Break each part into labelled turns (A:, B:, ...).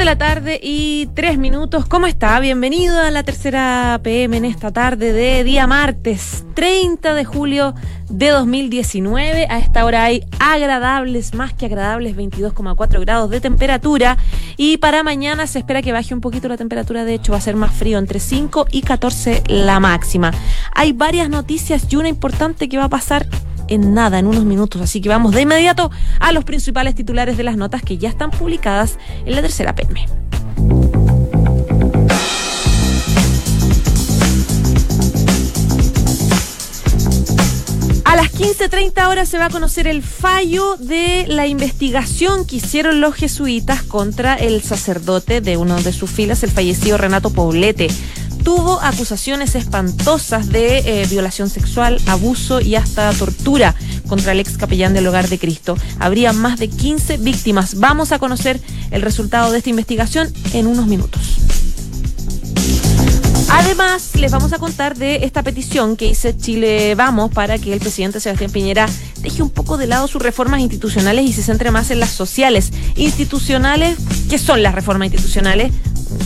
A: De la tarde y tres minutos. ¿Cómo está? Bienvenido a la tercera PM en esta tarde de día martes 30 de julio de 2019. A esta hora hay agradables, más que agradables, 22,4 grados de temperatura. Y para mañana se espera que baje un poquito la temperatura. De hecho, va a ser más frío, entre 5 y 14 la máxima. Hay varias noticias y una importante que va a pasar en nada, en unos minutos. Así que vamos de inmediato a los principales titulares de las notas que ya están publicadas en la tercera PM. A las 15.30 horas se va a conocer el fallo de la investigación que hicieron los jesuitas contra el sacerdote de uno de sus filas, el fallecido Renato Poblete tuvo acusaciones espantosas de eh, violación sexual, abuso y hasta tortura contra el ex capellán del Hogar de Cristo. Habría más de 15 víctimas. Vamos a conocer el resultado de esta investigación en unos minutos. Además, les vamos a contar de esta petición que hizo Chile Vamos para que el presidente Sebastián Piñera deje un poco de lado sus reformas institucionales y se centre más en las sociales. Institucionales, ¿qué son las reformas institucionales?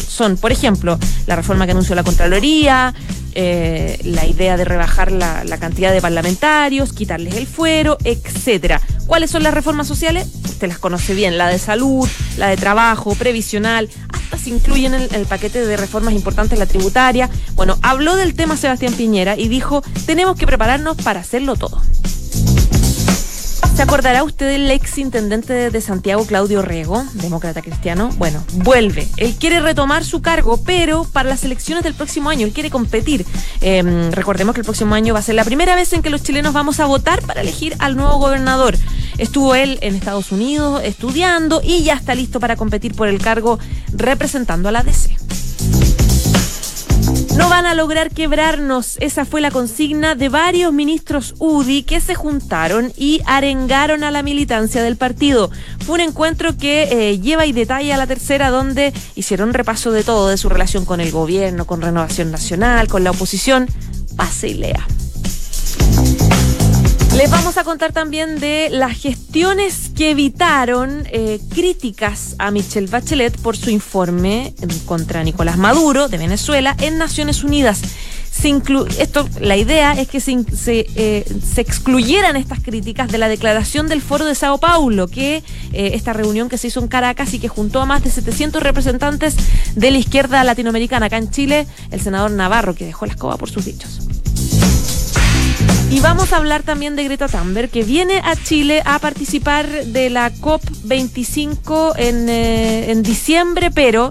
A: Son, por ejemplo, la reforma que anunció la Contraloría, eh, la idea de rebajar la, la, cantidad de parlamentarios, quitarles el fuero, etcétera. ¿Cuáles son las reformas sociales? Usted las conoce bien, la de salud, la de trabajo, previsional, hasta se incluyen en el, el paquete de reformas importantes la tributaria. Bueno, habló del tema Sebastián Piñera y dijo, tenemos que prepararnos para hacerlo todo. ¿Se acordará usted del ex intendente de Santiago, Claudio Rego, demócrata cristiano? Bueno, vuelve. Él quiere retomar su cargo, pero para las elecciones del próximo año, él quiere competir. Eh, recordemos que el próximo año va a ser la primera vez en que los chilenos vamos a votar para elegir al nuevo gobernador. Estuvo él en Estados Unidos estudiando y ya está listo para competir por el cargo representando a la DC. No van a lograr quebrarnos. Esa fue la consigna de varios ministros UDI que se juntaron y arengaron a la militancia del partido. Fue un encuentro que eh, lleva y detalla a la tercera donde hicieron repaso de todo, de su relación con el gobierno, con Renovación Nacional, con la oposición. Pase y lea. Les vamos a contar también de las gestiones que evitaron eh, críticas a Michelle Bachelet por su informe contra Nicolás Maduro de Venezuela en Naciones Unidas. Esto, la idea es que eh, se, excluyeran estas críticas de la declaración del Foro de Sao Paulo, que eh, esta reunión que se hizo en Caracas y que juntó a más de 700 representantes de la izquierda latinoamericana. Acá en Chile, el senador Navarro, que dejó la escoba por sus dichos. Y vamos a hablar también de Greta Thunberg, que viene a Chile a participar de la COP25 en, eh, en diciembre, pero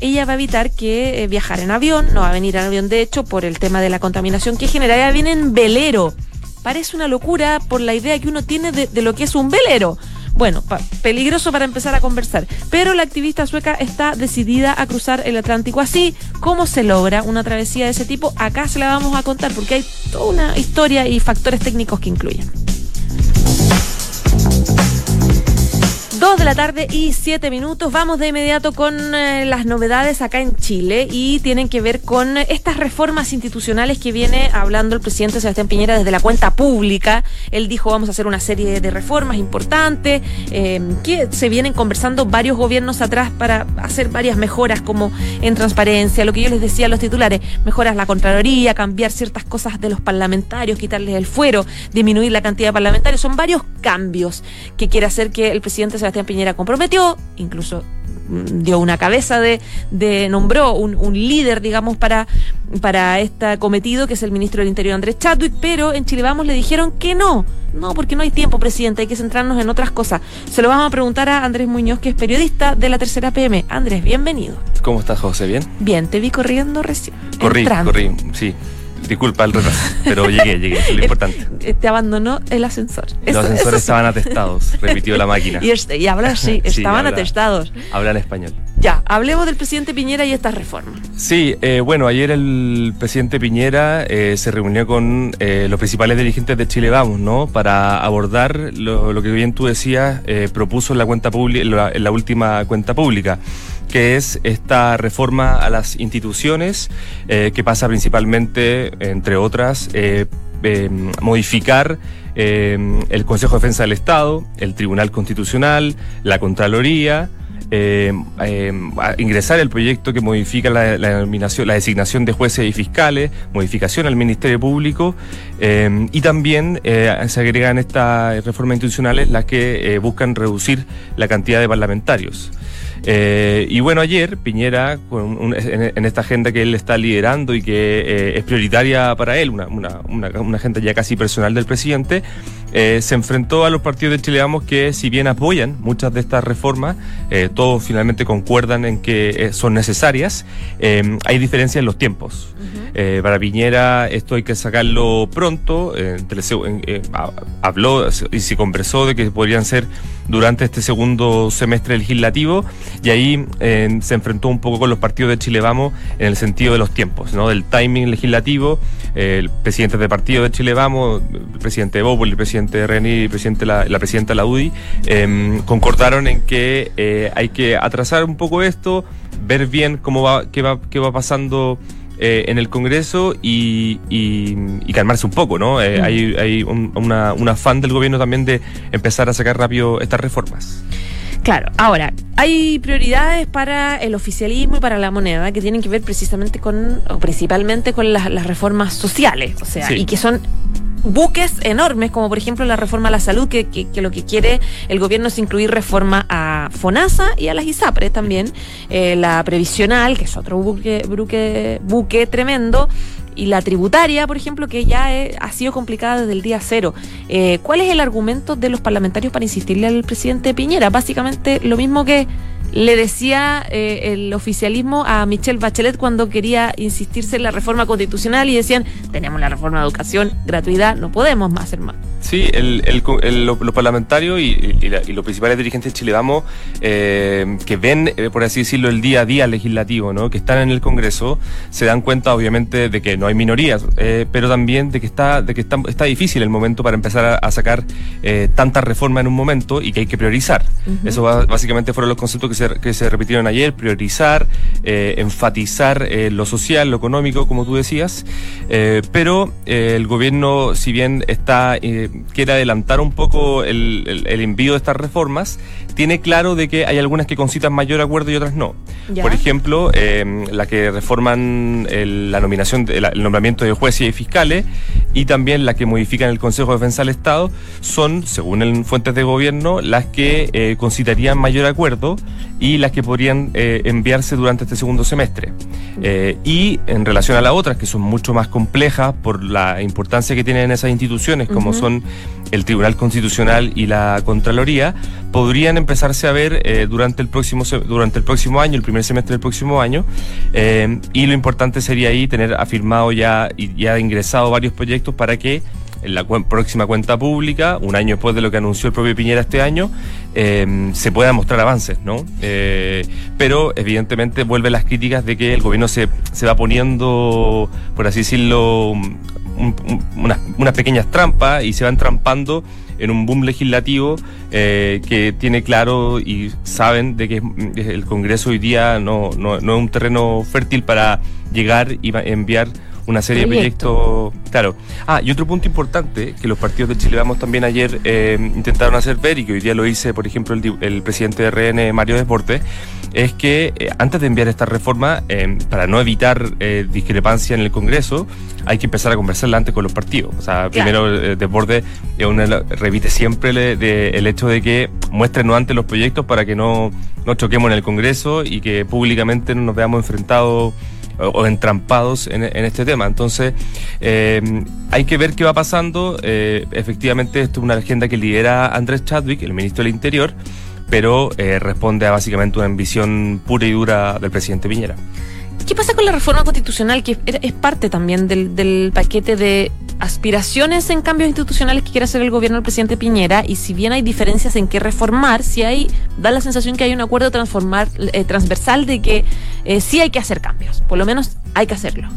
A: ella va a evitar que eh, viajar en avión, no va a venir en avión de hecho por el tema de la contaminación que genera, ella viene en velero. Parece una locura por la idea que uno tiene de, de lo que es un velero. Bueno, peligroso para empezar a conversar. Pero la activista sueca está decidida a cruzar el Atlántico así. ¿Cómo se logra una travesía de ese tipo? Acá se la vamos a contar porque hay toda una historia y factores técnicos que incluyen. Dos de la tarde y siete minutos. Vamos de inmediato con eh, las novedades acá en Chile y tienen que ver con estas reformas institucionales que viene hablando el presidente Sebastián Piñera desde la cuenta pública. Él dijo vamos a hacer una serie de reformas importantes eh, que se vienen conversando varios gobiernos atrás para hacer varias mejoras como en transparencia, lo que yo les decía a los titulares, mejoras la Contraloría, cambiar ciertas cosas de los parlamentarios, quitarles el fuero, disminuir la cantidad de parlamentarios. Son varios cambios que quiere hacer que el presidente Sebastián Piñera comprometió, incluso dio una cabeza de, de nombró un, un, líder, digamos, para, para este cometido, que es el ministro del Interior Andrés Chadwick, pero en Chile Vamos le dijeron que no. No, porque no hay tiempo, presidente, hay que centrarnos en otras cosas. Se lo vamos a preguntar a Andrés Muñoz, que es periodista de la tercera PM. Andrés, bienvenido.
B: ¿Cómo estás, José? ¿Bien?
A: Bien, te vi corriendo recién.
B: Corrí, entrando. corrí, sí. Disculpa el retraso, pero llegué, llegué, eso es lo importante.
A: Te abandonó el ascensor.
B: Los ascensores estaban atestados, repitió la máquina.
A: Y, este, y estaban sí, habla, atestados.
B: Habla en español.
A: Ya, hablemos del presidente Piñera y estas reformas.
B: Sí, eh, bueno, ayer el presidente Piñera eh, se reunió con eh, los principales dirigentes de Chile Vamos, ¿no? Para abordar lo, que bien tú decías, propuso en la cuenta pública, en la última cuenta pública que es esta reforma a las instituciones, que pasa principalmente, entre otras, modificar el Consejo de Defensa del Estado, el Tribunal Constitucional, la Contraloría, eh, eh, ingresar el proyecto que modifica la, designación de jueces y fiscales, modificación al Ministerio Público eh, y también se agregan estas reformas institucionales las que buscan reducir la cantidad de parlamentarios. Y bueno, ayer Piñera, en, esta agenda que él está liderando y que eh, es prioritaria para él, una, una, una, agenda ya casi personal del presidente, eh, se enfrentó a los partidos de Chile Vamos que si bien apoyan muchas de estas reformas, todos finalmente concuerdan en que son necesarias, hay diferencias en los tiempos. para Piñera esto hay que sacarlo pronto, habló y se conversó de que podrían ser durante este segundo semestre legislativo y ahí eh, se enfrentó un poco con los partidos de Chile Vamos en el sentido de los tiempos, ¿no? del timing legislativo. el presidente de partido de Chile Vamos, el presidente de Bópoli, el presidente de Reni y presidente la, la presidenta de la UDI em, concordaron en que eh, hay que atrasar un poco esto, ver bien cómo va, qué va, qué va pasando eh, en el Congreso y, calmarse un poco, ¿no? Eh. Hay, un, una, un afán del gobierno también de empezar a sacar rápido estas reformas.
A: Claro, ahora, hay prioridades para el oficialismo y para la moneda que tienen que ver precisamente con, o principalmente con las, reformas sociales, o sea, y que son buques enormes, como por ejemplo la reforma a la salud, que, lo que quiere el gobierno es incluir reforma a FONASA y a las ISAPRE también, eh, la previsional, que es otro buque, buque, tremendo, y la tributaria, por ejemplo, que ya ha sido complicada desde el día cero. Eh, ¿Cuál es el argumento de los parlamentarios para insistirle al presidente Piñera? Básicamente lo mismo que le decía eh, el oficialismo a Michelle Bachelet cuando quería insistirse en la reforma constitucional y decían, tenemos la reforma de educación, gratuidad, no podemos más, hermano.
B: Sí, el, los parlamentarios y, los principales dirigentes de Chile Vamos, eh, que ven, eh, por así decirlo, el día a día legislativo, ¿no? que están en el Congreso, se dan cuenta obviamente de que no hay minorías, pero también de que está, de que está, está, difícil el momento para empezar a, sacar tantas reformas en un momento y que hay que priorizar. Eso básicamente fueron los conceptos que se que se repitieron ayer, priorizar, eh, enfatizar eh, lo social, lo económico, como tú decías, eh, pero el gobierno, si bien está quiere adelantar un poco el, envío de estas reformas, tiene claro de que hay algunas que concitan mayor acuerdo y otras no. Por ejemplo, la que reforman la nominación, el nombramiento de jueces y fiscales y también la que modifican el Consejo de Defensa del Estado son, según fuentes de gobierno, las que concitarían mayor acuerdo y las que podrían eh, enviarse durante este segundo semestre. Eh, y en relación a las otras, que son mucho más complejas por la importancia que tienen esas instituciones, como son el Tribunal Constitucional y la Contraloría, podrían empezarse a ver eh, durante, el próximo, durante el próximo año, el primer semestre del próximo año. y lo importante sería ahí tener afirmado ya y ya ingresado varios proyectos para que en la próxima cuenta pública, un año después de lo que anunció el propio Piñera este año, eh, se puedan mostrar avances, ¿no? Eh, pero evidentemente vuelve las críticas de que el gobierno se, se va poniendo, por así decirlo, unas, pequeñas trampas y se va entrampando en un boom legislativo eh, que tiene claro y saben de que el Congreso hoy día no, no, no es un terreno fértil para llegar y enviar una serie de proyectos. Claro. Ah, y otro punto importante que los partidos de Chile Vamos también ayer eh, intentaron hacer ver y que hoy día lo dice, por ejemplo, el, presidente de RN, Mario Deportes, es que eh, antes de enviar esta reforma, eh, para no evitar discrepancia en el Congreso, hay que empezar a conversarla antes con los partidos. O sea, primero Deportes revite siempre el hecho de que muestren antes los proyectos para que no, no choquemos en el Congreso y que públicamente no nos veamos enfrentados o, entrampados en, este tema. Entonces, eh, hay que ver qué va pasando. Eh, efectivamente, esto es una agenda que lidera Andrés Chadwick, el ministro del Interior, pero eh, responde a básicamente una ambición pura y dura del presidente Piñera.
A: ¿Qué pasa con la reforma constitucional, que es parte también del, paquete de aspiraciones en cambios institucionales que quiere hacer el gobierno del presidente Piñera y si bien hay diferencias en qué reformar, si hay, da la sensación que hay un acuerdo eh, transversal de que eh, sí hay que hacer cambios, por lo menos hay que hacerlo.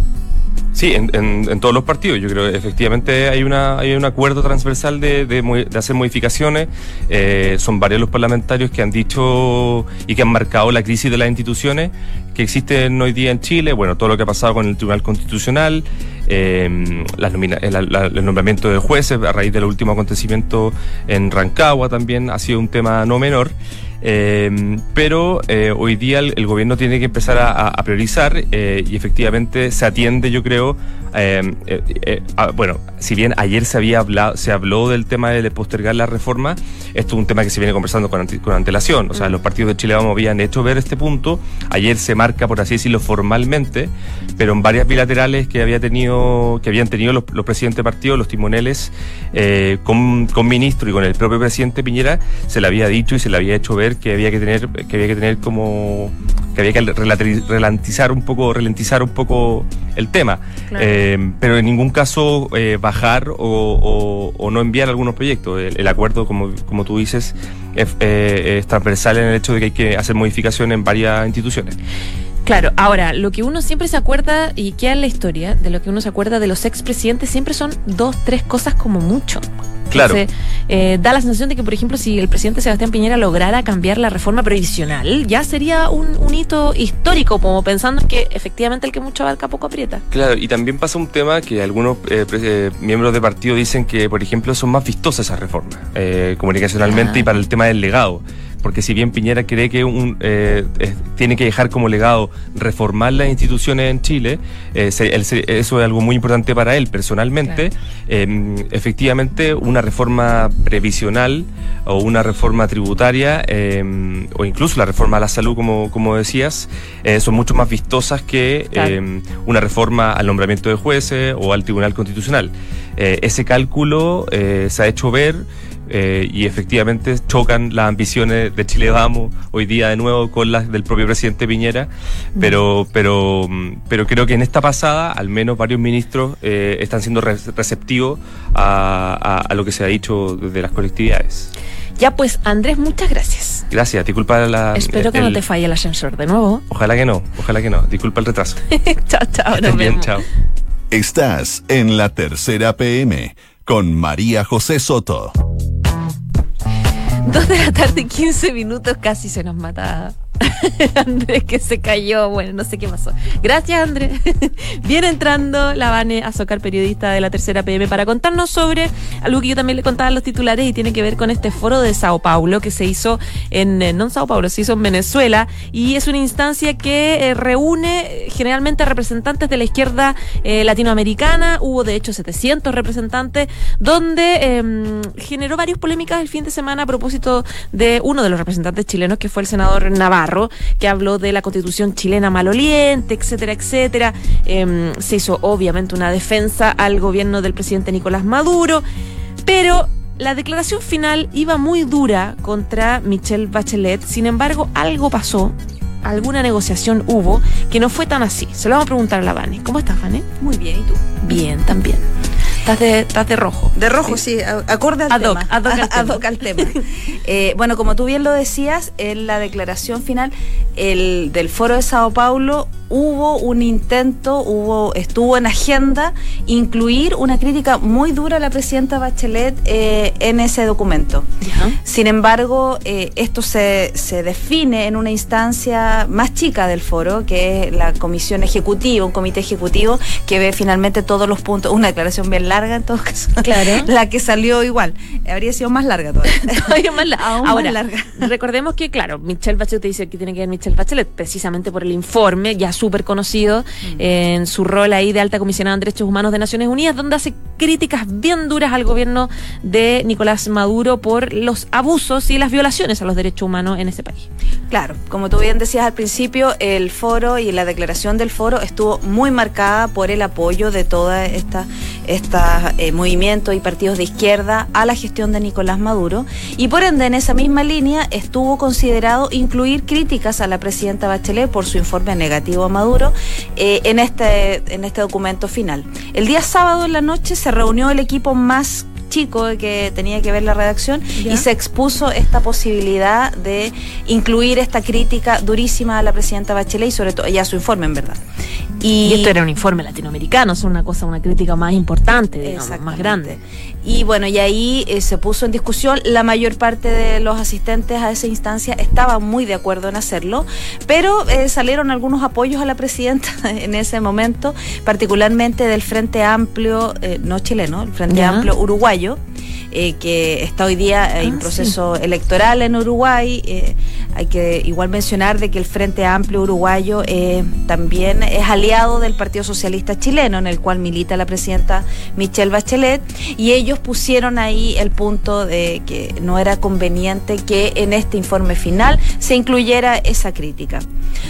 B: Sí, en, en, todos los partidos. Yo creo que efectivamente hay una hay un acuerdo transversal de, de, hacer modificaciones. Eh, son varios los parlamentarios que han dicho y que han marcado la crisis de las instituciones que existen hoy día en Chile. Bueno, todo lo que ha pasado con el Tribunal Constitucional, eh, el nombramiento de jueces a raíz del último acontecimiento en Rancagua también ha sido un tema no menor. Eh, pero eh, hoy día el, gobierno tiene que empezar a, priorizar eh, y efectivamente se atiende, yo creo, bueno, si bien ayer se había hablado, se habló del tema de postergar la reforma, esto es un tema que se viene conversando con, con antelación, o sea, los partidos de Chile Vamos habían hecho ver este punto, ayer se marca, por así decirlo, formalmente, pero en varias bilaterales que había tenido, que habían tenido los, presidentes de partidos, los timoneles, con, con ministro y con el propio presidente Piñera, se le había dicho y se le había hecho ver que había que tener, que había que tener como que había que ralentizar un poco, ralentizar un poco el tema, eh, pero en ningún caso eh, bajar o, no enviar algunos proyectos. El, acuerdo, como, como tú dices, eh, es, transversal en el hecho de que hay que hacer modificaciones en varias instituciones.
A: Claro, ahora, lo que uno siempre se acuerda y queda en la historia, de lo que uno se acuerda de los expresidentes, siempre son dos, tres cosas como mucho.
B: Claro.
A: Eh, da la sensación de que, por ejemplo, si el presidente Sebastián Piñera lograra cambiar la reforma previsional, ya sería un, hito histórico, como pensando que efectivamente el que mucho abarca poco aprieta.
B: Claro, y también pasa un tema que algunos eh, eh, miembros de partido dicen que, por ejemplo, son más vistosas esas reformas, comunicacionalmente ah. y para el tema del legado porque si bien Piñera cree que un, eh, tiene que dejar como legado reformar las instituciones en Chile, eh, eso es algo muy importante para él personalmente, em, efectivamente una reforma previsional o una reforma tributaria em, o incluso la reforma a la salud, como, como decías, eh, son mucho más vistosas que em, una reforma al nombramiento de jueces o al Tribunal Constitucional. ese cálculo se ha hecho ver eh, y efectivamente chocan las ambiciones de Chile Vamos hoy día de nuevo con las del propio presidente Piñera, pero, pero, pero creo que en esta pasada al menos varios ministros eh, están siendo receptivos a, lo que se ha dicho desde las colectividades.
A: Ya pues, Andrés, muchas gracias.
B: Gracias, disculpa la...
A: Espero que no te falle el ascensor de nuevo.
B: Ojalá que no, ojalá que no. Disculpa el retraso.
A: chao, chao.
B: bien, chao.
C: Estás en la tercera PM con María José Soto.
A: Dos de la tarde, 15 minutos, casi se nos mata Andrés que se cayó, bueno, no sé qué pasó. Gracias, Andrés. Viene entrando la Vane Azocar, periodista de la tercera PM, para contarnos sobre algo que yo también le contaba a los titulares y tiene que ver con este foro de Sao Paulo que se hizo en, eh, no en Sao Paulo, se hizo en Venezuela y es una instancia que eh, reúne generalmente representantes de la izquierda eh, latinoamericana. Hubo de hecho 700 representantes, donde em, generó varias polémicas el fin de semana a propósito de uno de los representantes chilenos que fue el senador Navarro que habló de la constitución chilena maloliente, etcétera, etcétera. Em, se hizo obviamente una defensa al gobierno del presidente Nicolás Maduro, pero la declaración final iba muy dura contra Michelle Bachelet, sin embargo algo pasó alguna negociación hubo que no fue tan así. Se lo vamos a preguntar a la Vane. ¿Cómo estás, Vane?
D: Muy bien, ¿y tú?
A: Bien, también. Estás de, estás de rojo.
D: De rojo, sí, acorde al tema. al tema. Eh, bueno, como tú bien lo decías, en la declaración final el, del Foro de Sao Paulo hubo un intento, hubo, estuvo en agenda incluir una crítica muy dura a la presidenta Bachelet eh, en ese documento. Sin embargo, eh, esto se, se define en una instancia más chica del foro, que es la comisión ejecutiva, un comité ejecutivo que ve finalmente todos los puntos, una declaración bien larga en todo caso,
A: claro.
D: la que salió igual, habría sido más larga todavía.
A: más, Ahora, larga. recordemos que, claro, Michelle Bachelet dice que tiene que ver Michelle Bachelet, precisamente por el informe, ya súper conocido mm. en su rol ahí de alta comisionada de derechos humanos de Naciones Unidas, donde hace críticas bien duras al gobierno de Nicolás Maduro por los abusos y las violaciones a los derechos humanos en ese país.
D: Claro, como tú bien decías al principio, el foro y la declaración del foro estuvo muy marcada por el apoyo de toda esta estos eh, movimientos y partidos de izquierda a la gestión de Nicolás Maduro y por ende en esa misma línea estuvo considerado incluir críticas a la presidenta Bachelet por su informe negativo Maduro eh, en, este, en este documento final. El día sábado en la noche se reunió el equipo más chico que tenía que ver la redacción y se expuso esta posibilidad de incluir esta crítica durísima a la presidenta Bachelet y sobre todo ella su informe en verdad.
A: Y, esto era un informe latinoamericano, es una cosa, una crítica más importante, digamos, más grande.
D: Y bueno, y ahí eh, se puso en discusión, la mayor parte de los asistentes a esa instancia estaban muy de acuerdo en hacerlo, pero eh, salieron algunos apoyos a la presidenta en ese momento, particularmente del Frente Amplio, eh, no chileno, el Frente Amplio uruguayo, eh, que está hoy día en ah, proceso electoral en Uruguay. Eh, hay que igual mencionar de que el Frente Amplio Uruguayo eh, también es aliado del Partido Socialista Chileno, en el cual milita la presidenta Michelle Bachelet, y ellos pusieron ahí el punto de que no era conveniente que en este informe final se incluyera esa crítica.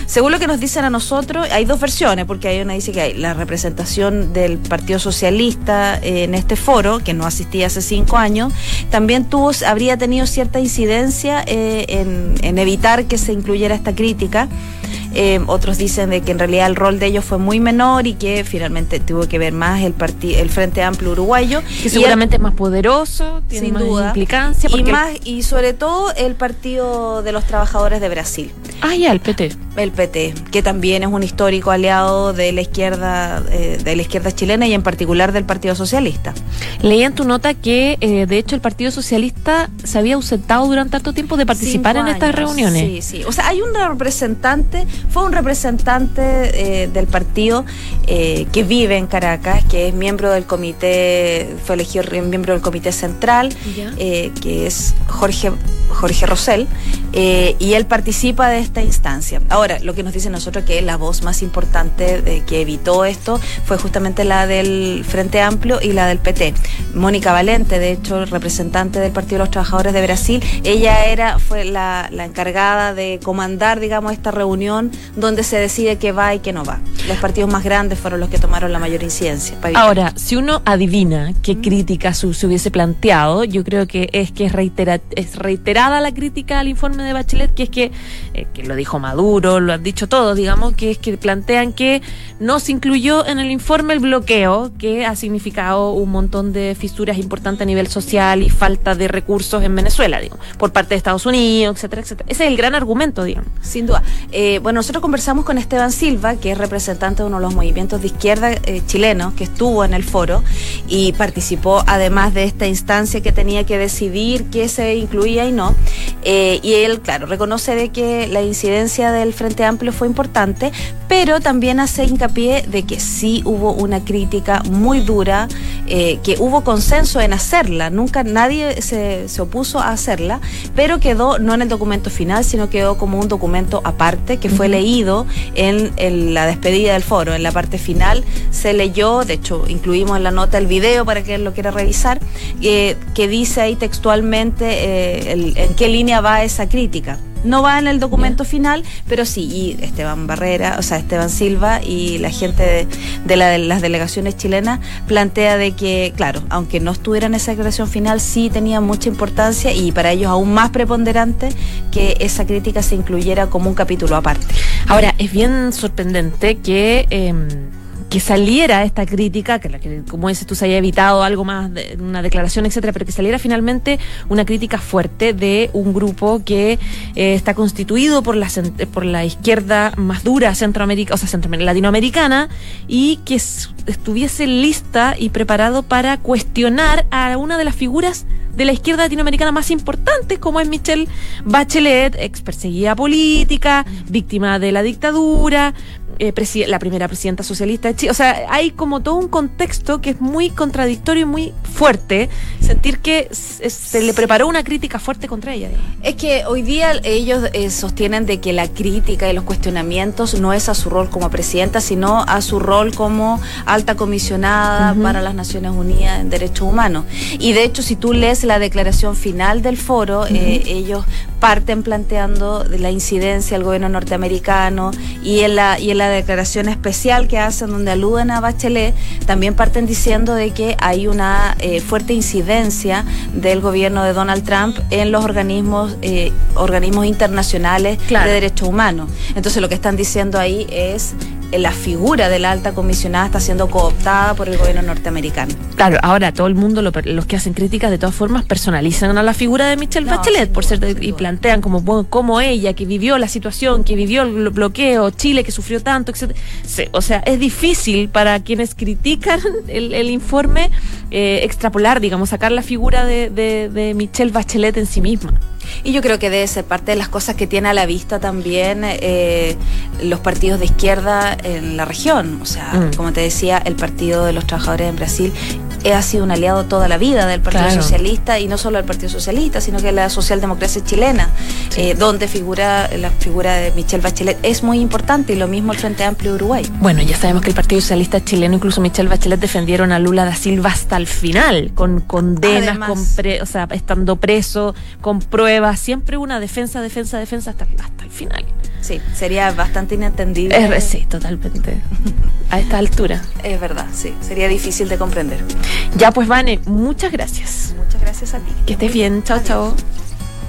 D: Según lo que nos dicen a nosotros, hay dos versiones, porque hay una dice que hay la representación del Partido Socialista en este foro, que no asistía hace cinco años, también tuvo, habría tenido cierta incidencia eh, en, evitar que se incluyera esta crítica. Eh, otros dicen de que en realidad el rol de ellos fue muy menor y que finalmente tuvo que ver más el el Frente Amplio Uruguayo.
A: Que seguramente es más poderoso, tiene sin más duda, implicancia.
D: Y, más, y sobre todo el Partido de los Trabajadores de Brasil.
A: Ah, ya, el PT.
D: El PT, que también es un histórico aliado de la izquierda, eh, de la izquierda chilena y en particular del Partido Socialista.
A: Leí en tu nota que eh, de hecho el Partido Socialista se había ausentado durante tanto tiempo de participar en estas reuniones.
D: Sí, sí. O sea, hay un representante, fue un representante eh, del partido que vive en Caracas, que es miembro del comité, fue elegido miembro del comité central, que es Jorge Jorge Rosell, y él participa de esta instancia. Ahora, lo que nos dice nosotros que la voz más importante de que evitó esto fue justamente la del Frente Amplio y la del PT. Mónica Valente, de hecho, representante del Partido de los Trabajadores de Brasil, ella era, fue la, encargada de comandar, digamos, esta reunión donde se decide qué va y qué no va. Los partidos más grandes fueron los que tomaron la mayor incidencia.
A: Ahora, si uno adivina qué crítica se, hubiese planteado, yo creo que es que es, es reiterada la crítica al informe de Bachelet, que es que eh, que lo dijo Maduro, lo han dicho todos, digamos, que es que plantean que no se incluyó en el informe el bloqueo, que ha significado un montón de fisuras importantes a nivel social y falta de recursos en Venezuela, digo, por parte de Estados Unidos, etcétera, etcétera. Ese es el gran argumento, digamos.
D: Sin duda. Eh, bueno, nosotros conversamos con Esteban Silva, que es representante de uno de los movimientos de izquierda eh, chilenos, que estuvo en el foro y participó además de esta instancia que tenía que decidir qué se incluía y no. y él, claro, reconoce de que la incidencia del Frente Amplio fue importante, pero también hace hincapié de que sí hubo una crítica muy dura, eh, que hubo consenso en hacerla, nunca nadie se, opuso a hacerla, pero quedó no en el documento final, sino quedó como un documento aparte que fue leído en, la despedida del foro. En la parte final se leyó, de hecho incluimos en la nota el video para que lo quiera revisar, eh, que dice ahí textualmente eh, en qué línea va esa crítica. No va en el documento final, pero sí, y Esteban Barrera, o sea, Esteban Silva y la gente de, la, de las delegaciones chilenas plantea de que, claro, aunque no estuviera en esa declaración final, sí tenía mucha importancia y para ellos aún más preponderante que esa crítica se incluyera como un capítulo aparte.
A: Ahora, es bien sorprendente que... Em, que saliera esta crítica, que, que como dices tú se haya evitado algo más de una declaración, etcétera, pero que saliera finalmente una crítica fuerte de un grupo que eh, está constituido por la por la izquierda más dura centroamérica, o sea, latinoamericana y que estuviese lista y preparado para cuestionar a una de las figuras de la izquierda latinoamericana más importantes, como es Michelle Bachelet, ex perseguida política, víctima de la dictadura, eh, la primera presidenta socialista de Chile. O sea, hay como todo un contexto que es muy contradictorio y muy fuerte. Sentir que se le preparó una crítica fuerte contra ella.
D: Es que hoy día ellos eh, sostienen de que la crítica y los cuestionamientos no es a su rol como presidenta, sino a su rol como alta comisionada para las Naciones Unidas en Derechos Humanos. Y de hecho, si tú lees la declaración final del foro, eh, ellos parten planteando la incidencia del gobierno norteamericano y en la y en la declaración especial que hacen donde aluden a Bachelet también parten diciendo de que hay una eh, fuerte incidencia del gobierno de Donald Trump en los organismos eh, organismos internacionales de derechos humanos. Entonces lo que están diciendo ahí es la figura de la alta comisionada está siendo cooptada por el gobierno norteamericano.
A: Claro, ahora todo el mundo, los que hacen críticas de todas formas, personalizan a la figura de Michelle Bachelet por ser y plantean como, como ella, que vivió la situación, que vivió el bloqueo, Chile que sufrió tanto, etc. O sea, es difícil para quienes critican el, informe eh, extrapolar, digamos, sacar la figura de, de Michelle Bachelet en sí misma.
D: Y yo creo que debe ser parte de las cosas que tiene a la vista también eh, los partidos de izquierda en la región. O sea, mm. como te decía, el Partido de los Trabajadores en Brasil ha sido un aliado toda la vida del Partido Socialista y no solo del Partido Socialista, sino que la socialdemocracia chilena, eh, donde figura la figura de Michelle Bachelet es muy importante y lo mismo el Frente Amplio de Uruguay.
A: Bueno, ya sabemos que el Partido Socialista chileno, incluso Michelle Bachelet, defendieron a Lula da Silva hasta el final, con condenas, con o sea, estando preso, con pruebas, siempre una defensa, defensa, defensa hasta, hasta el final.
D: Sí, sería bastante inentendible.
A: Es, sí, totalmente. A esta altura.
D: Es verdad, sí. Sería difícil de comprender.
A: Ya pues, Vane, muchas gracias.
D: Muchas gracias a ti.
A: Que estés bien. Chao, chao.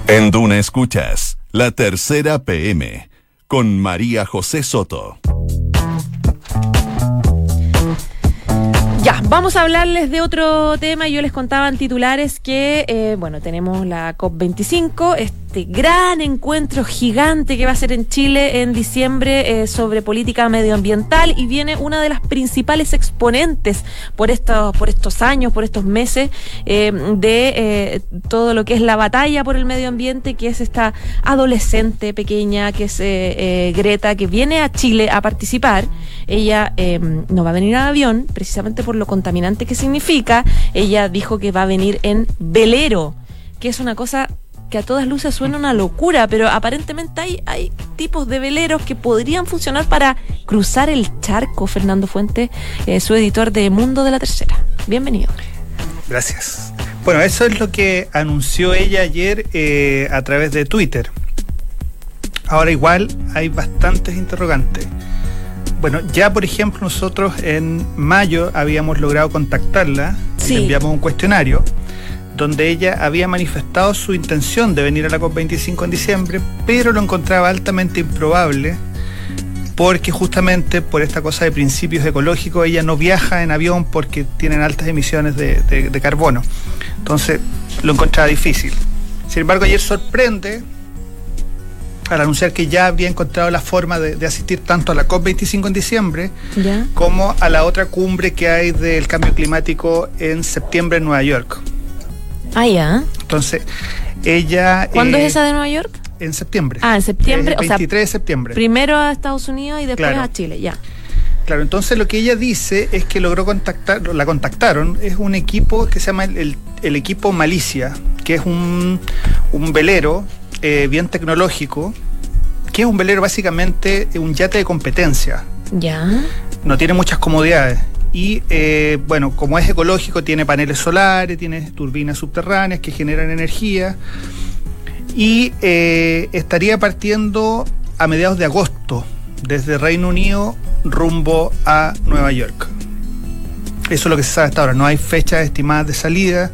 C: En Duna Escuchas, la tercera PM, con María José Soto.
A: Ya, vamos a hablarles de otro tema. Yo les contaba en titulares que, eh, bueno, tenemos la COP25, este gran encuentro gigante que va a ser en Chile en diciembre eh, sobre política medioambiental y viene una de las principales exponentes por estos, por estos años, por estos meses eh, de todo lo que es la batalla por el medio ambiente, que es esta adolescente pequeña, que es Greta, que viene a Chile a participar. Ella no va a venir a avión, precisamente por lo contaminante que significa. Ella dijo que va a venir en velero, que es una cosa que a todas luces suena una locura, pero aparentemente hay, hay tipos de veleros que podrían funcionar para cruzar el charco. Fernando Fuente, eh, su editor de Mundo de la Tercera. Bienvenido.
E: Gracias. Bueno, eso es lo que anunció ella ayer eh, a través de Twitter. Ahora igual hay bastantes interrogantes. Bueno, ya por ejemplo nosotros en mayo habíamos logrado contactarla y le enviamos un cuestionario donde ella había manifestado su intención de venir a la COP25 en diciembre, pero lo encontraba altamente improbable porque justamente por esta cosa de principios ecológicos ella no viaja en avión porque tienen altas emisiones de, de carbono. Entonces lo encontraba difícil. Sin embargo, ayer sorprende al anunciar que ya había encontrado la forma de, asistir tanto a la COP25 en diciembre como a la otra cumbre que hay del cambio climático en septiembre en Nueva York.
A: Ah, ya.
E: Entonces, ella...
A: ¿Cuándo es eh, esa de Nueva York?
E: En septiembre.
A: Ah, en septiembre.
E: El 23 de septiembre.
A: Primero a Estados Unidos y después a Chile, ya.
E: Claro, entonces lo que ella dice es que logró contactar, la contactaron, es un equipo que se llama el, equipo Malicia, que es un, un velero eh, bien tecnológico, que es un velero básicamente un yate de competencia.
A: Ya.
E: No tiene muchas comodidades. Y eh, bueno, como es ecológico, tiene paneles solares, tiene turbinas subterráneas que generan energía. Y eh, estaría partiendo a mediados de agosto desde Reino Unido rumbo a Nueva York. Eso es lo que se sabe hasta ahora. No hay fechas estimadas de salida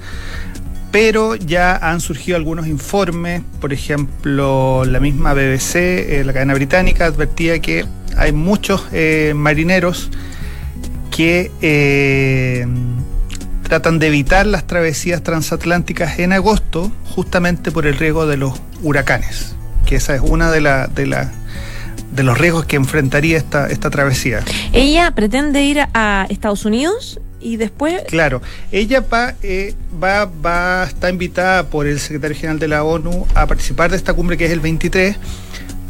E: pero ya han surgido algunos informes, por ejemplo, la misma BBC, eh, la cadena británica, advertía que hay muchos marineros que eh, tratan de evitar las travesías transatlánticas en agosto justamente por el riesgo de los huracanes, que esa es una de, las de, de los riesgos que enfrentaría esta, esta travesía.
A: ¿Ella pretende ir a Estados Unidos y después...
E: Claro, ella va, eh, va, va, está invitada por el secretario general de la ONU a participar de esta cumbre que es el 23,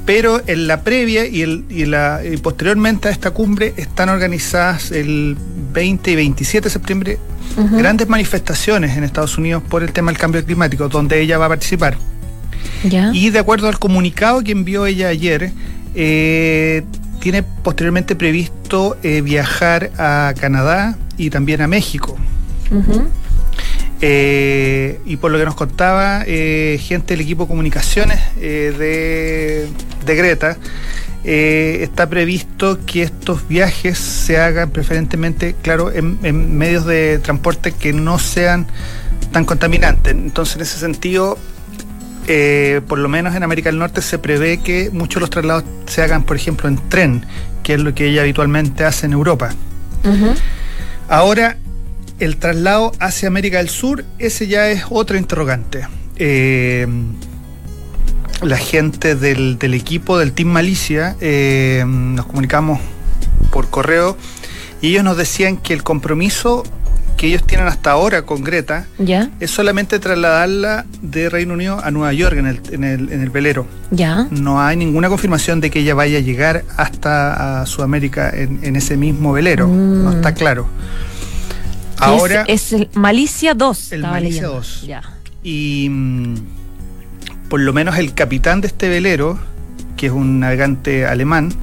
E: pero en la previa y, el, y, la, posteriormente a esta cumbre están organizadas el 20 y 27 de septiembre grandes manifestaciones en Estados Unidos por el tema del cambio climático, donde ella va a participar. Y de acuerdo al comunicado que envió ella ayer, eh, tiene posteriormente previsto eh, viajar a Canadá y también a México. Eh, y por lo que nos contaba eh, gente del equipo de comunicaciones de, Greta, está previsto que estos viajes se hagan preferentemente, claro, en, medios de transporte que no sean tan contaminantes. Entonces, en ese sentido, por lo menos en América del Norte se prevé que muchos de los traslados se hagan, por ejemplo, en tren, que es lo que ella habitualmente hace en Europa. Ahora, el traslado hacia América del Sur, ese ya es otro interrogante. Eh, la gente del, equipo del Team Malicia eh, nos comunicamos por correo y ellos nos decían que el compromiso que ellos tienen hasta ahora con Greta
A: ¿Ya?
E: es solamente trasladarla de Reino Unido a Nueva York en el, en el, en el velero.
A: ¿Ya?
E: No hay ninguna confirmación de que ella vaya a llegar hasta a Sudamérica en, ese mismo velero. No está mm. claro.
A: Ahora. Es, el Malicia 2.
E: El Malicia 2. Y mm, por lo menos el capitán de este velero, que es un navegante alemán,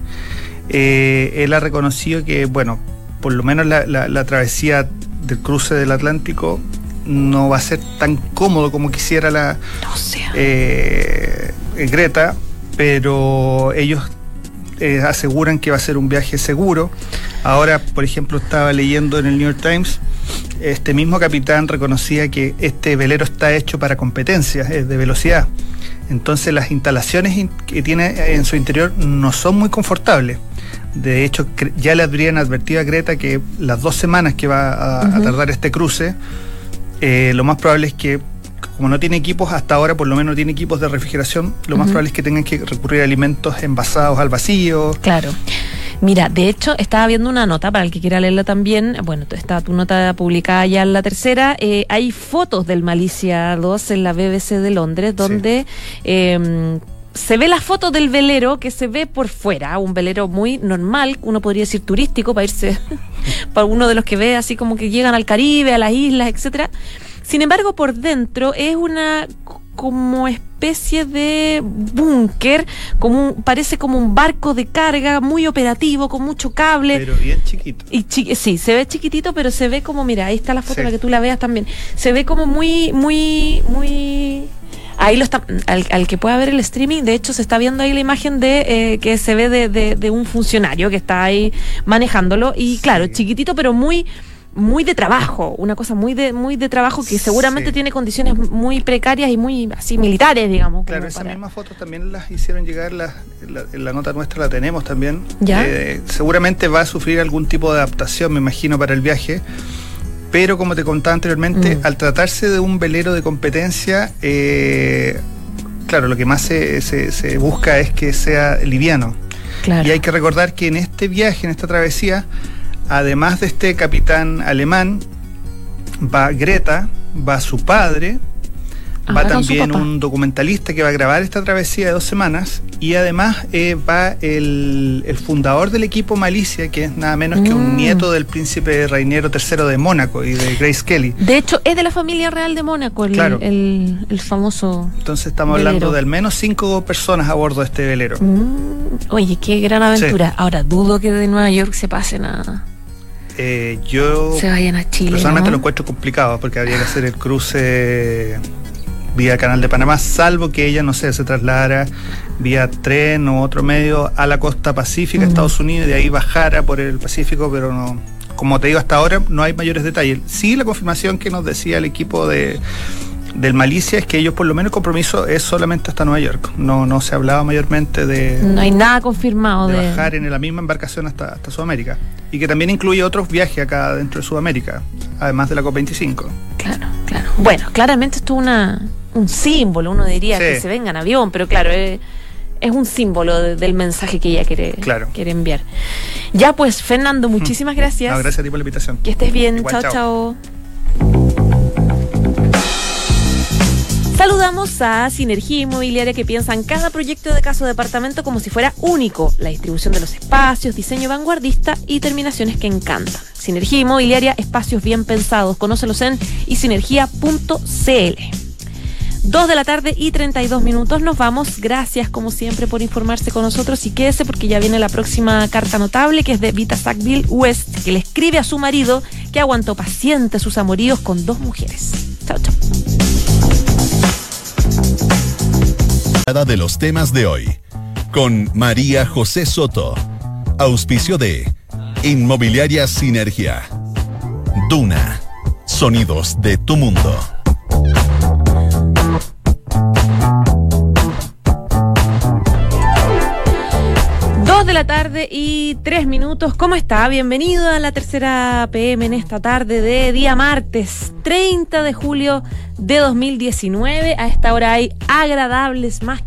E: eh, él ha reconocido que, bueno, por lo menos la, travesía del cruce del Atlántico no va a ser tan cómodo como quisiera la eh, Greta, pero ellos eh, aseguran que va a ser un viaje seguro. Ahora, por ejemplo, estaba leyendo en el New York Times este mismo capitán reconocía que este velero está hecho para competencias de velocidad. Entonces las instalaciones que tiene en su interior no son muy confortables. De hecho, ya le habrían advertido a Greta que las dos semanas que va a, tardar este cruce, eh, lo más probable es que, como no tiene equipos, hasta ahora por lo menos no tiene equipos de refrigeración, lo más probable es que tengan que recurrir a alimentos envasados al vacío.
A: Claro. Mira, de hecho, estaba viendo una nota, para el que quiera leerla también, bueno, está tu nota publicada ya en la tercera, eh, hay fotos del Malicia 2 en la BBC de Londres, donde... Em, se ve la foto del velero que se ve por fuera, un velero muy normal, uno podría decir turístico, para irse, para uno de los que ve así como que llegan al Caribe, a las islas, etcétera. Sin embargo, por dentro es una como especie de búnker, como parece como un barco de carga muy operativo, con mucho cable.
E: Pero bien chiquito.
A: Y sí, se ve chiquitito, pero se ve como, mira, ahí está la foto para que tú la veas también. Se ve como muy, muy, muy ahí lo está al, que pueda ver el streaming de hecho se está viendo ahí la imagen de eh, que se ve de, de, un funcionario que está ahí manejándolo y claro chiquitito pero muy muy de trabajo, una cosa muy de muy de trabajo que seguramente tiene condiciones muy precarias y muy así militares, digamos.
E: Claro, esas mismas fotos también las hicieron llegar, la, la, nota nuestra la tenemos también.
A: ¿Ya?
E: Eh, seguramente va a sufrir algún tipo de adaptación, me imagino, para el viaje. Pero como te contaba anteriormente, mm. al tratarse de un velero de competencia, eh, claro, lo que más se, se, se busca es que sea liviano.
A: Claro.
E: Y hay que recordar que en este viaje, en esta travesía, además de este capitán alemán, va Greta, va su padre, va también un documentalista que va a grabar esta travesía de dos semanas y además eh, va el, fundador del equipo Malicia, que es nada menos que un mm. nieto del príncipe Rainiero III de Mónaco y de Grace Kelly.
A: De hecho, es de la familia real de Mónaco, el, el, famoso.
E: Entonces estamos hablando de al menos cinco personas a bordo de este velero.
A: Mm. Oye, qué gran aventura. Ahora, dudo que de Nueva York se pase nada.
E: Eh, yo
A: se vayan a Chile.
E: Personalmente lo encuentro complicado porque habría que hacer el cruce vía Canal de Panamá, salvo que ella, no sé, se trasladara vía tren o otro medio a la costa pacífica, Estados Unidos, y de ahí bajara por el Pacífico, pero no, como te digo hasta ahora, no hay mayores detalles. Sí, la confirmación que nos decía el equipo de del Malicia es que ellos por lo menos el compromiso es solamente hasta Nueva York. No, no se hablaba mayormente de...
A: No hay nada confirmado
E: de... bajar en la misma embarcación hasta, hasta Sudamérica. Y que también incluye otros viajes acá dentro de Sudamérica, además de la COP25.
A: Claro, claro. Bueno, claramente esto es una, un símbolo, uno diría que se venga en avión, pero claro, es, un símbolo del mensaje que ella quiere, quiere enviar. Ya pues, Fernando, muchísimas gracias.
E: gracias a ti por la invitación.
A: Que estés bien. chao. chao. Saludamos a Sinergia Inmobiliaria que piensa en cada proyecto de casa o departamento como si fuera único. La distribución de los espacios, diseño vanguardista y terminaciones que encantan. Sinergia Inmobiliaria, espacios bien pensados. Conócelos en isinergia.cl. Dos de la tarde y 32 minutos. Nos vamos. Gracias, como siempre, por informarse con nosotros y quédese porque ya viene la próxima carta notable que es de Vita Sackville West, que le escribe a su marido que aguantó paciente sus amoríos con dos mujeres. Chao, chao.
C: De los temas de hoy, con María José Soto. Auspicio de Inmobiliaria Sinergia. Duna. Sonidos de tu mundo.
A: La tarde y tres minutos. ¿Cómo está? Bienvenido a la tercera PM en esta tarde de día martes 30 de julio de 2019. A esta hora hay agradables más